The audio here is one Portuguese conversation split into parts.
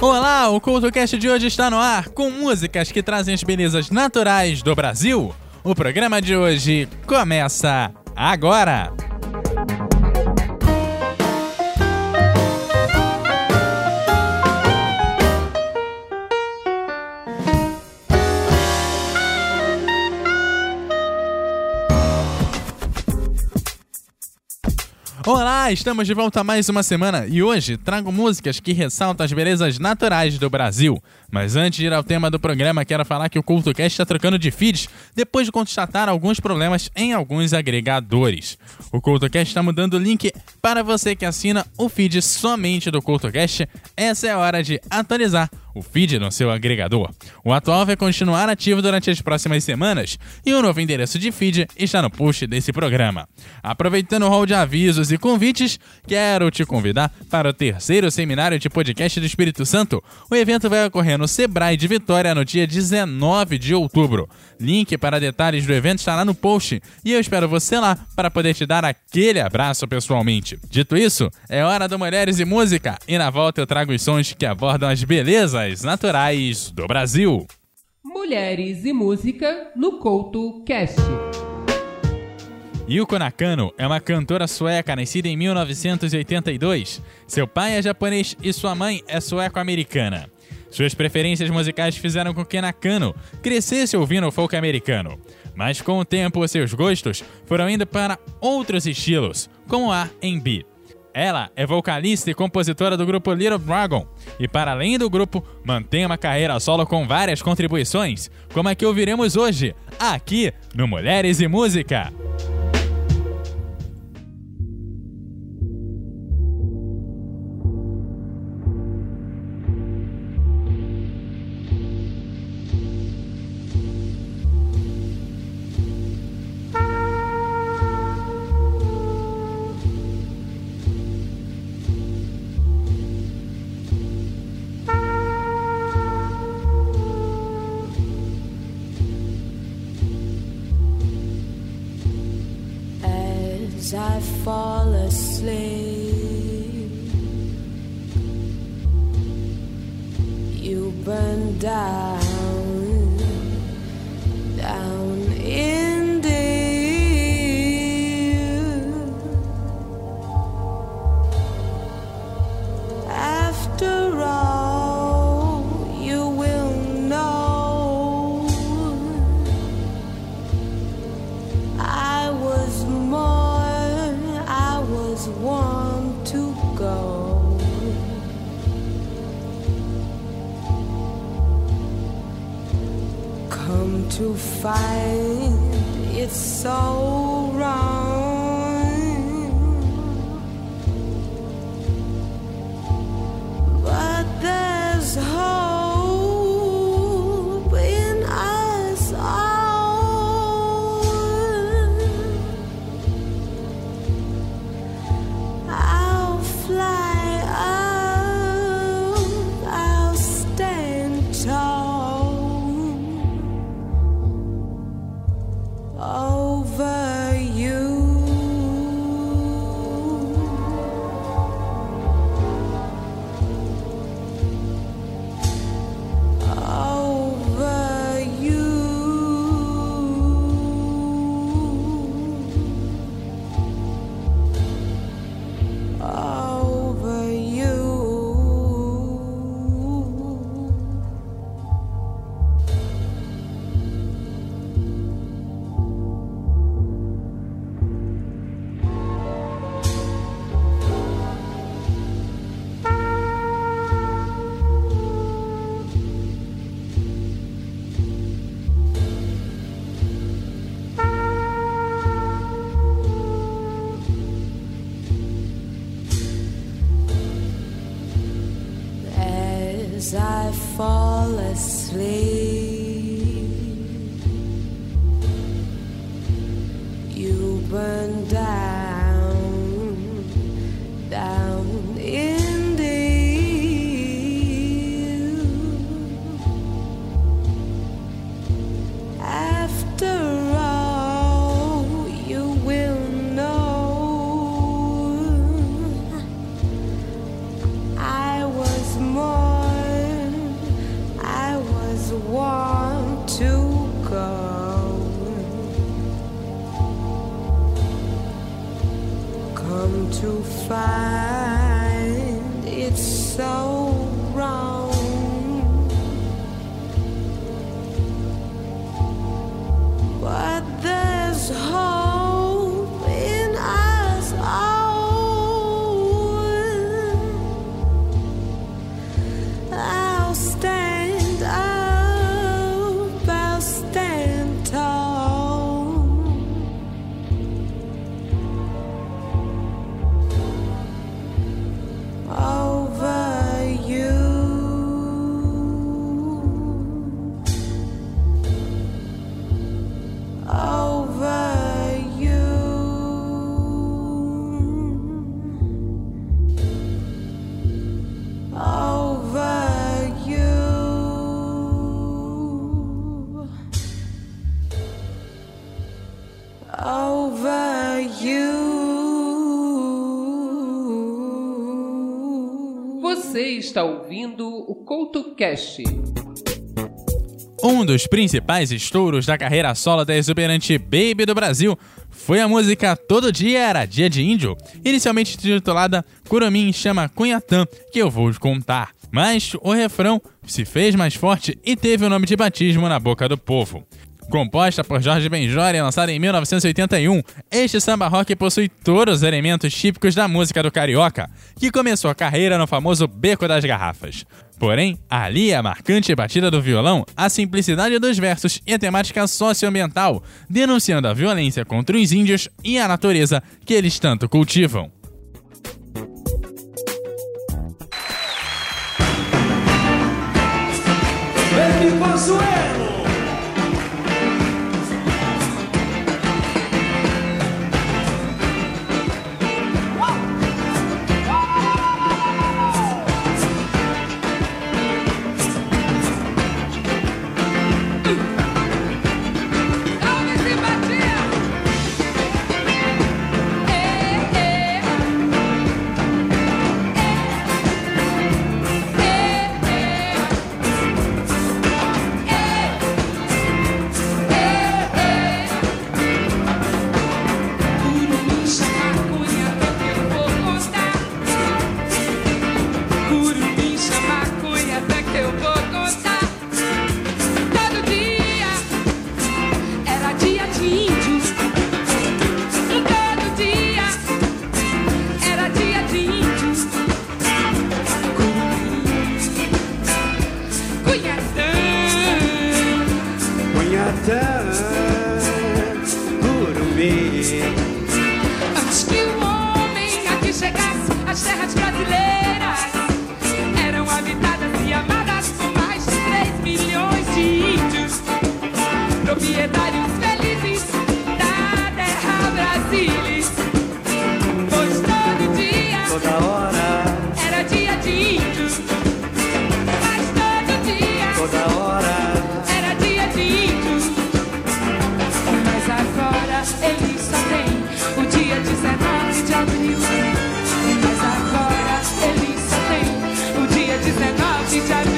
Olá, o CultoCast de hoje está no ar com músicas que trazem as belezas naturais do Brasil. O programa de hoje começa agora! Olá, estamos de volta mais uma semana e hoje trago músicas que ressaltam as belezas naturais do Brasil. Mas antes de ir ao tema do programa, quero falar que o CultoCast está trocando de feeds depois de constatar alguns problemas em alguns agregadores. O CultoCast está mudando o link para você que assina o feed somente do CultoCast. Essa é a hora de atualizar o feed no seu agregador. O atual vai continuar ativo durante as próximas semanas e o novo endereço de feed está no post desse programa. Aproveitando o rol de avisos e convites, quero te convidar para o terceiro seminário de podcast do Espírito Santo. O evento vai ocorrer no Sebrae de Vitória no dia 19 de outubro. Link para detalhes do evento está lá no post e eu espero você lá para poder te dar aquele abraço pessoalmente. Dito isso, é hora do Mulheres e Música e na volta eu trago os sons que abordam as belezas naturais do Brasil. Mulheres e Música no Couto Cast. Yuko Nakano é uma cantora sueca nascida em 1982. Seu pai é japonês e sua mãe é sueco-americana. Suas preferências musicais fizeram com que Nakano crescesse ouvindo folk americano. Mas com o tempo, seus gostos foram indo para outros estilos, como R&B. Ela é vocalista e compositora do grupo Little Dragon e, para além do grupo, mantém uma carreira solo com várias contribuições, como a que ouviremos hoje, aqui no Mulheres e Música. To find it's so wrong. find está ouvindo o CoutoCast. Um dos principais estouros da carreira solo da exuberante Baby do Brasil foi a música Todo Dia Era Dia de Índio, inicialmente intitulada Curamin Chama Cunhatã, que eu vou contar. Mas o refrão se fez mais forte e teve o nome de batismo na boca do povo. Composta por Jorge Benjor e lançada em 1981, este samba rock possui todos os elementos típicos da música do carioca, que começou a carreira no famoso Beco das Garrafas. Porém, ali é a marcante batida do violão, a simplicidade dos versos e a temática socioambiental, denunciando a violência contra os índios e a natureza que eles tanto cultivam. down. She typed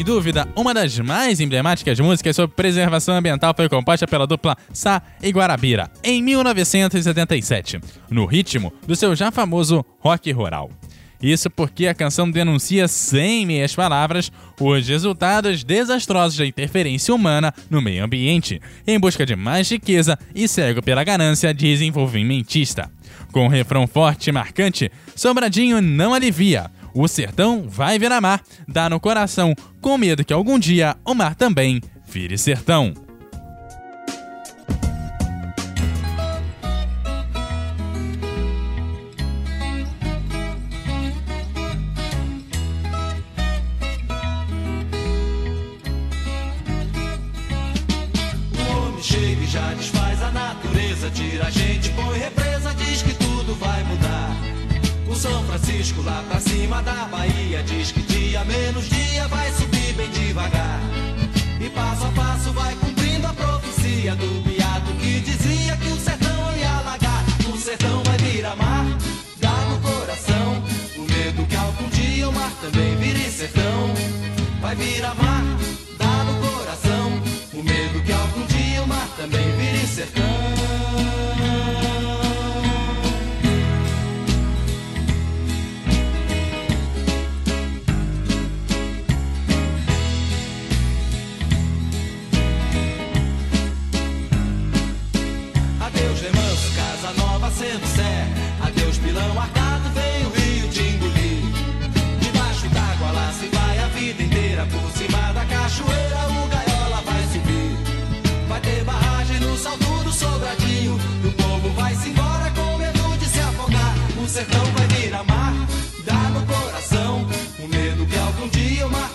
Sem dúvida, uma das mais emblemáticas músicas sobre preservação ambiental foi composta pela dupla Sá e Guarabira em 1977, no ritmo do seu já famoso rock rural. Isso porque a canção denuncia, sem meias palavras, os resultados desastrosos da interferência humana no meio ambiente, em busca de mais riqueza e cego pela ganância desenvolvimentista. Com um refrão forte e marcante, Sobradinho não alivia. O sertão vai virar mar, dá no coração, com medo que algum dia o mar também vire sertão. O homem chega e já desfaz a natureza, tira a gente, São Francisco lá pra cima da Bahia diz que dia menos dia vai subir bem devagar. E passo a passo vai cumprindo a profecia do beato que dizia que o sertão ia alagar. O sertão vai virar mar, dá no coração. O medo que algum dia o mar também vire sertão. Vai virar mar, dá no coração. O medo que algum dia o mar também vire sertão.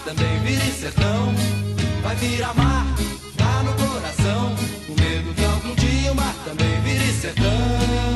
Também vire sertão. Vai virar mar, dá no coração. O medo que algum dia o mar também vire sertão.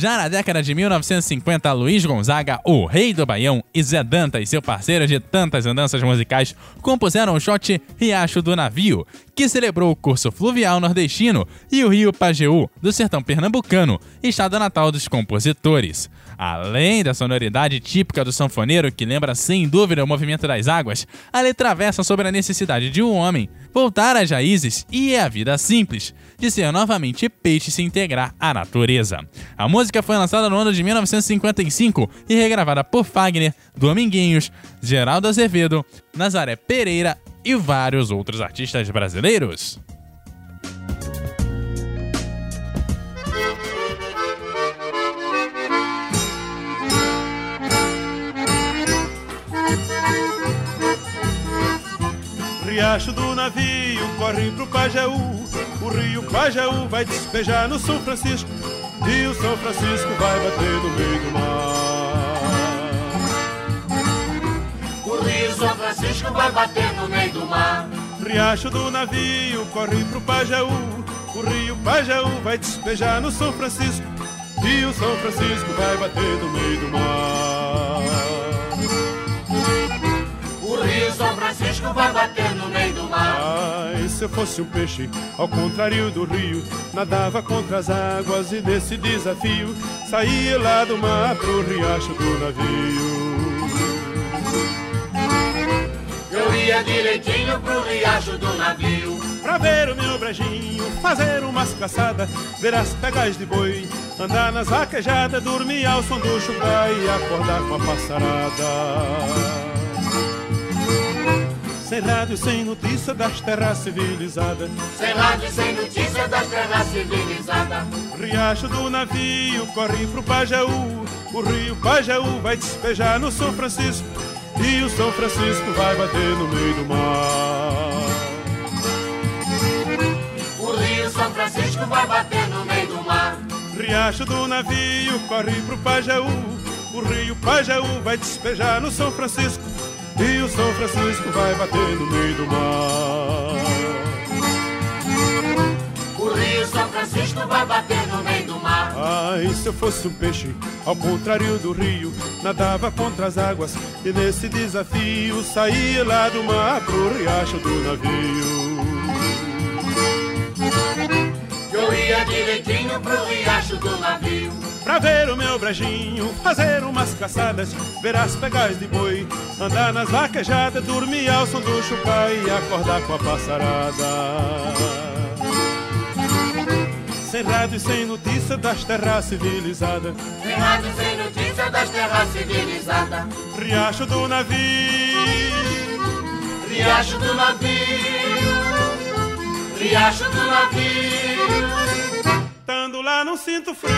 Já na década de 1950, Luiz Gonzaga, o rei do Baião, e Zé Danta e seu parceiro de tantas andanças musicais compuseram o shot Riacho do Navio, que celebrou o curso fluvial nordestino e o rio Pajeú, do sertão pernambucano, estado natal dos compositores. Além da sonoridade típica do sanfoneiro, que lembra sem dúvida o movimento das águas, a letra versa sobre a necessidade de um homem voltar às raízes e à vida simples, de ser novamente peixe se integrar à natureza. A música foi lançada no ano de 1955 e regravada por Fagner, Dominguinhos, Geraldo Azevedo, Nazaré Pereira e vários outros artistas brasileiros. Riacho do navio corre pro Pajeú. O rio Pajeú vai despejar no São Francisco. E o São Francisco vai bater no meio do mar. São Francisco vai bater no meio do mar. Riacho do navio corre pro Pajaú. O rio Pajaú vai despejar no São Francisco. E o São Francisco vai bater no meio do mar. O Rio São Francisco vai bater no meio do mar. Ai, se eu fosse um peixe, ao contrário do rio, nadava contra as águas e nesse desafio saía lá do mar pro riacho do navio. Direitinho pro riacho do navio. Pra ver o meu brejinho, fazer umas caçadas, ver as pegas de boi, andar nas vaquejadas, dormir ao som do chugá e acordar com a passarada. Sem rádio, sem notícia das terras civilizadas. Sem rádio sem notícia das terras civilizadas. Riacho do navio corre pro Pajaú. O rio Pajaú vai despejar no São Francisco. E o São Francisco vai bater no meio do mar. O Rio São Francisco vai bater no meio do mar. Riacho do navio corre pro Pajaú. O rio Pajaú vai despejar no São Francisco. E o São Francisco vai bater no meio do mar. O Rio São Francisco vai bater no meio do mar. Ai, se eu fosse um peixe, ao contrário do rio, nadava contra as águas e nesse desafio saía lá do mar pro riacho do navio. Eu ia direitinho pro riacho do navio. Pra ver o meu brejinho, fazer umas caçadas, ver as pegais de boi, andar nas vaquejadas, dormir ao som do chupá e acordar com a passarada. Sem rádio e sem notícia das terras civilizadas, Sem rádio, sem notícia das terras civilizadas. riacho do navio. Riacho do navio. Riacho do navio. Tando lá não sinto frio.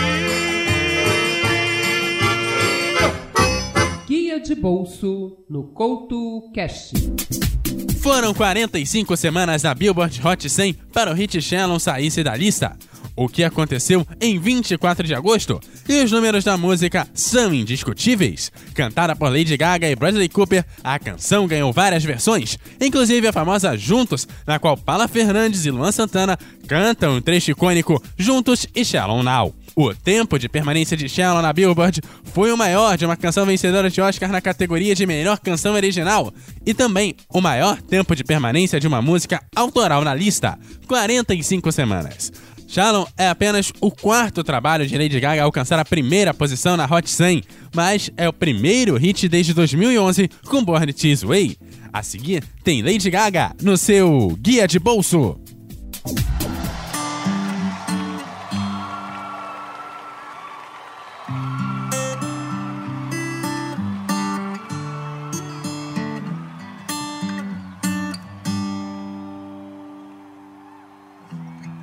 Guia de bolso no Couto Cast. Foram 45 semanas na Billboard Hot 100 para o hit Shallow saísse da lista. O que aconteceu em 24 de agosto? E os números da música são indiscutíveis. Cantada por Lady Gaga e Bradley Cooper, a canção ganhou várias versões, inclusive a famosa Juntos, na qual Paula Fernandes e Luan Santana cantam o trecho icônico Juntos e Shallow Now. O tempo de permanência de Shallow na Billboard foi o maior de uma canção vencedora de Oscar na categoria de melhor canção original e também o maior tempo de permanência de uma música autoral na lista, 45 semanas. Shallow é apenas o quarto trabalho de Lady Gaga a alcançar a primeira posição na Hot 100, mas é o primeiro hit desde 2011 com Born This Way. A seguir, tem Lady Gaga no seu Guia de Bolso.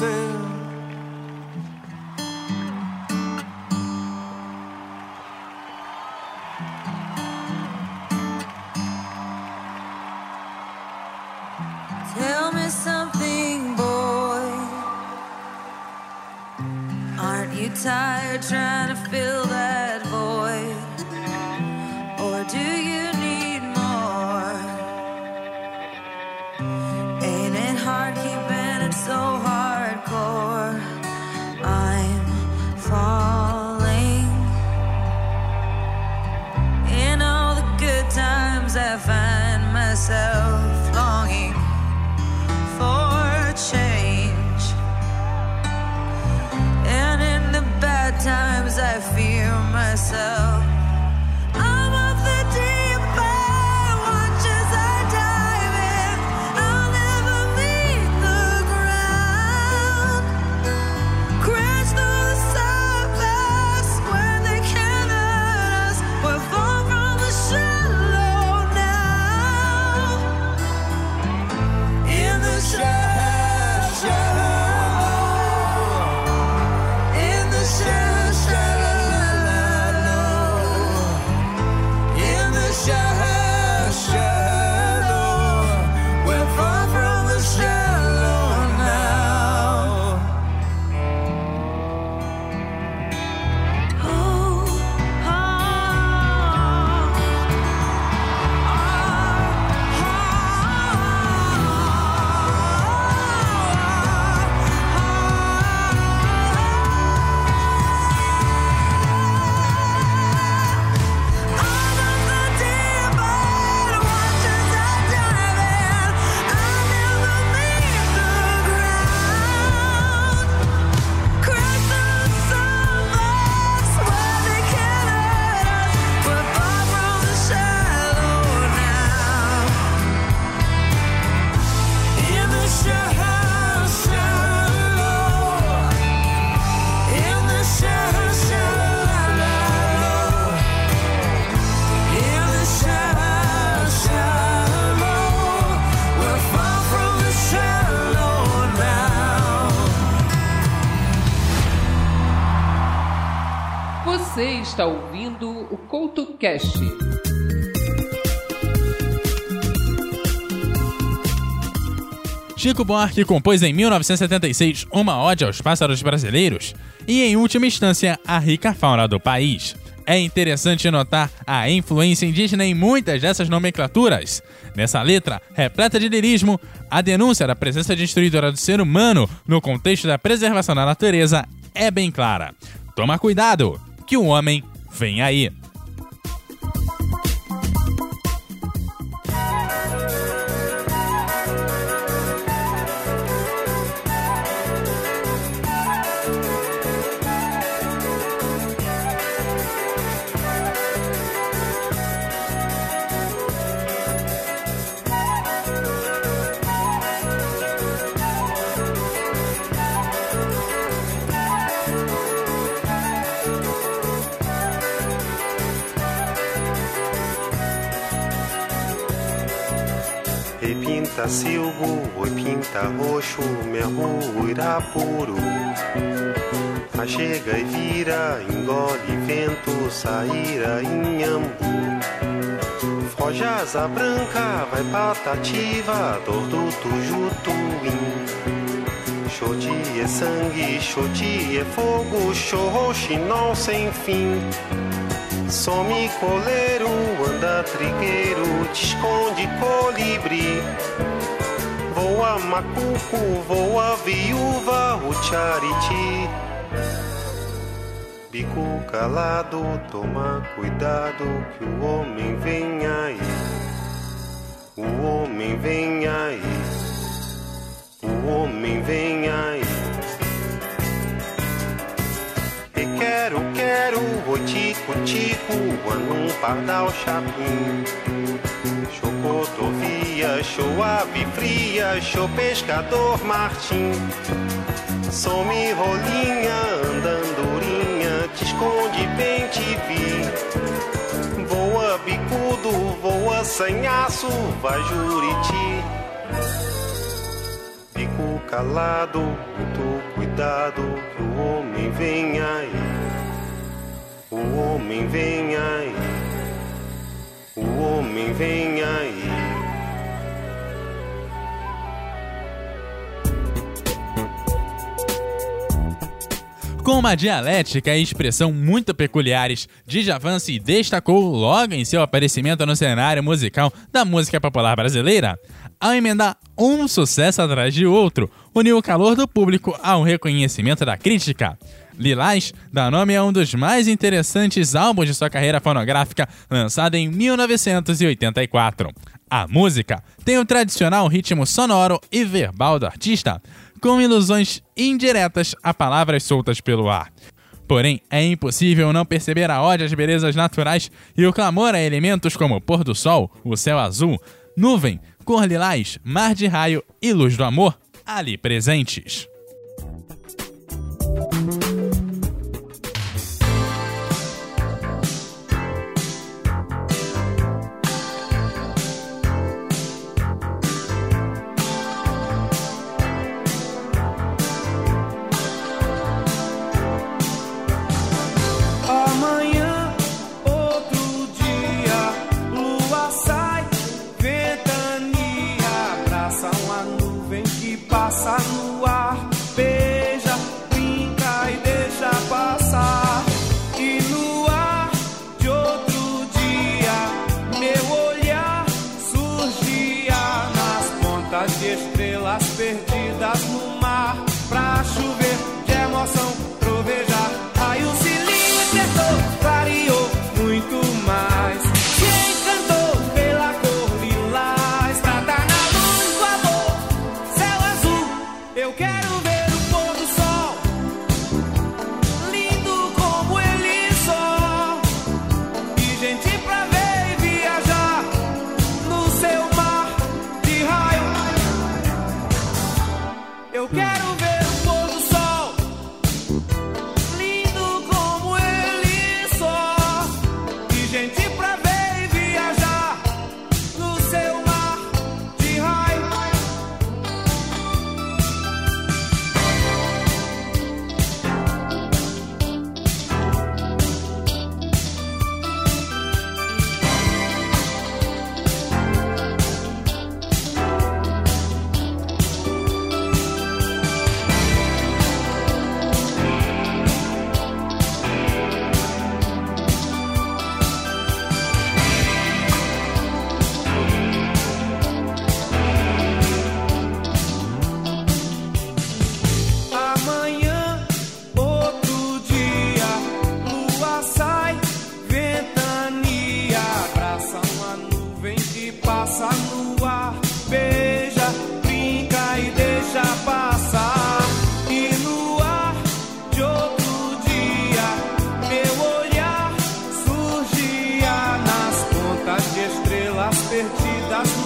Tell me something, boy. Aren't you tired trying to fill that void? Está ouvindo o Couto Cast. Chico Buarque compôs em 1976 uma ode aos pássaros brasileiros e, em última instância, à rica fauna do país. É interessante notar a influência indígena em muitas dessas nomenclaturas. Nessa letra, repleta de lirismo, a denúncia da presença destruidora do ser humano no contexto da preservação da natureza é bem clara. Toma cuidado, que o homem vem aí. Pinta silbo, oi pinta roxo, merro, irapuru. A chega e vira, engole vento, saíra inhambu. Foge asa branca, vai patativa, dor do tujutuim. Xoti é sangue, xoti é fogo, xorroxinol sem fim. Some coleiro, anda trigueiro, te esconde colibri. Voa macuco, voa viúva, o chariti. Bico calado, toma cuidado que o homem vem aí. O homem vem aí. O homem vem aí. E quero, quero, o tico, tico, anum, pardal, chapim. Chocotovia, show ave fria, show pescador, martim. Some rolinha, andandurinha, te esconde bem, te vi. Voa bicudo, voa sanhaço, vai juriti. Fico calado, muito cuidado, que o homem vem aí. O homem vem aí. O homem vem aí. Com uma dialética e expressão muito peculiares, Djavan se destacou logo em seu aparecimento no cenário musical da música popular brasileira. Ao emendar um sucesso atrás de outro, uniu o calor do público ao reconhecimento da crítica. Lilás dá nome a um dos mais interessantes álbuns de sua carreira fonográfica, lançado em 1984. A música tem o tradicional ritmo sonoro e verbal do artista, com ilusões indiretas a palavras soltas pelo ar. Porém, é impossível não perceber a ode às belezas naturais e o clamor a elementos como pôr do sol, o céu azul, nuvem, cor lilás, mar de raio e luz do amor ali presentes. perdida.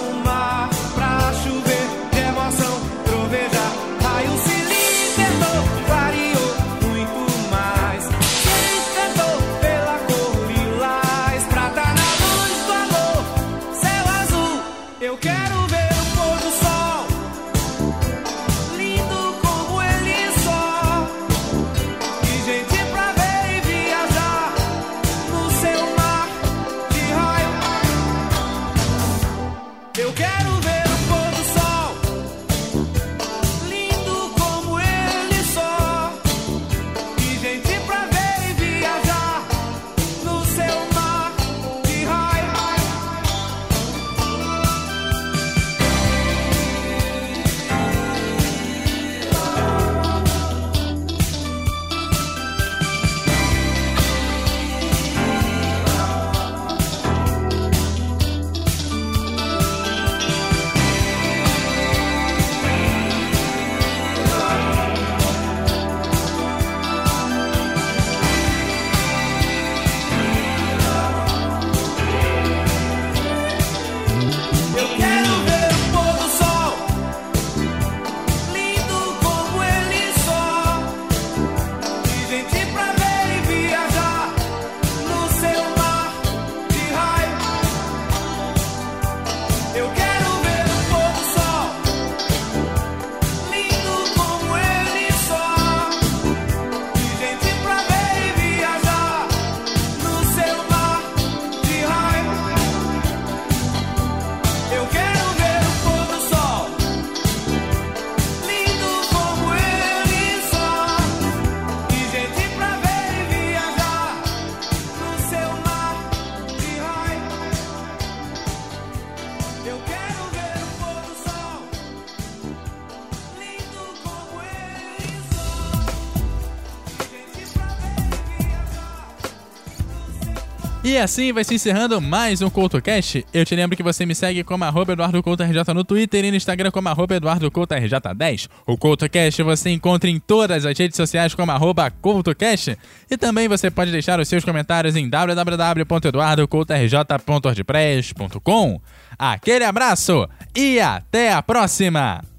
E assim vai se encerrando mais um CoutoCast. Eu te lembro que você me segue como arroba EduardoCoutoRJ no Twitter e no Instagram como arroba EduardoCoutoRJ10. O CoutoCast você encontra em todas as redes sociais como arroba CoutoCast. E também você pode deixar os seus comentários em www.eduardocoutorj.ordpress.com. Aquele abraço e até a próxima!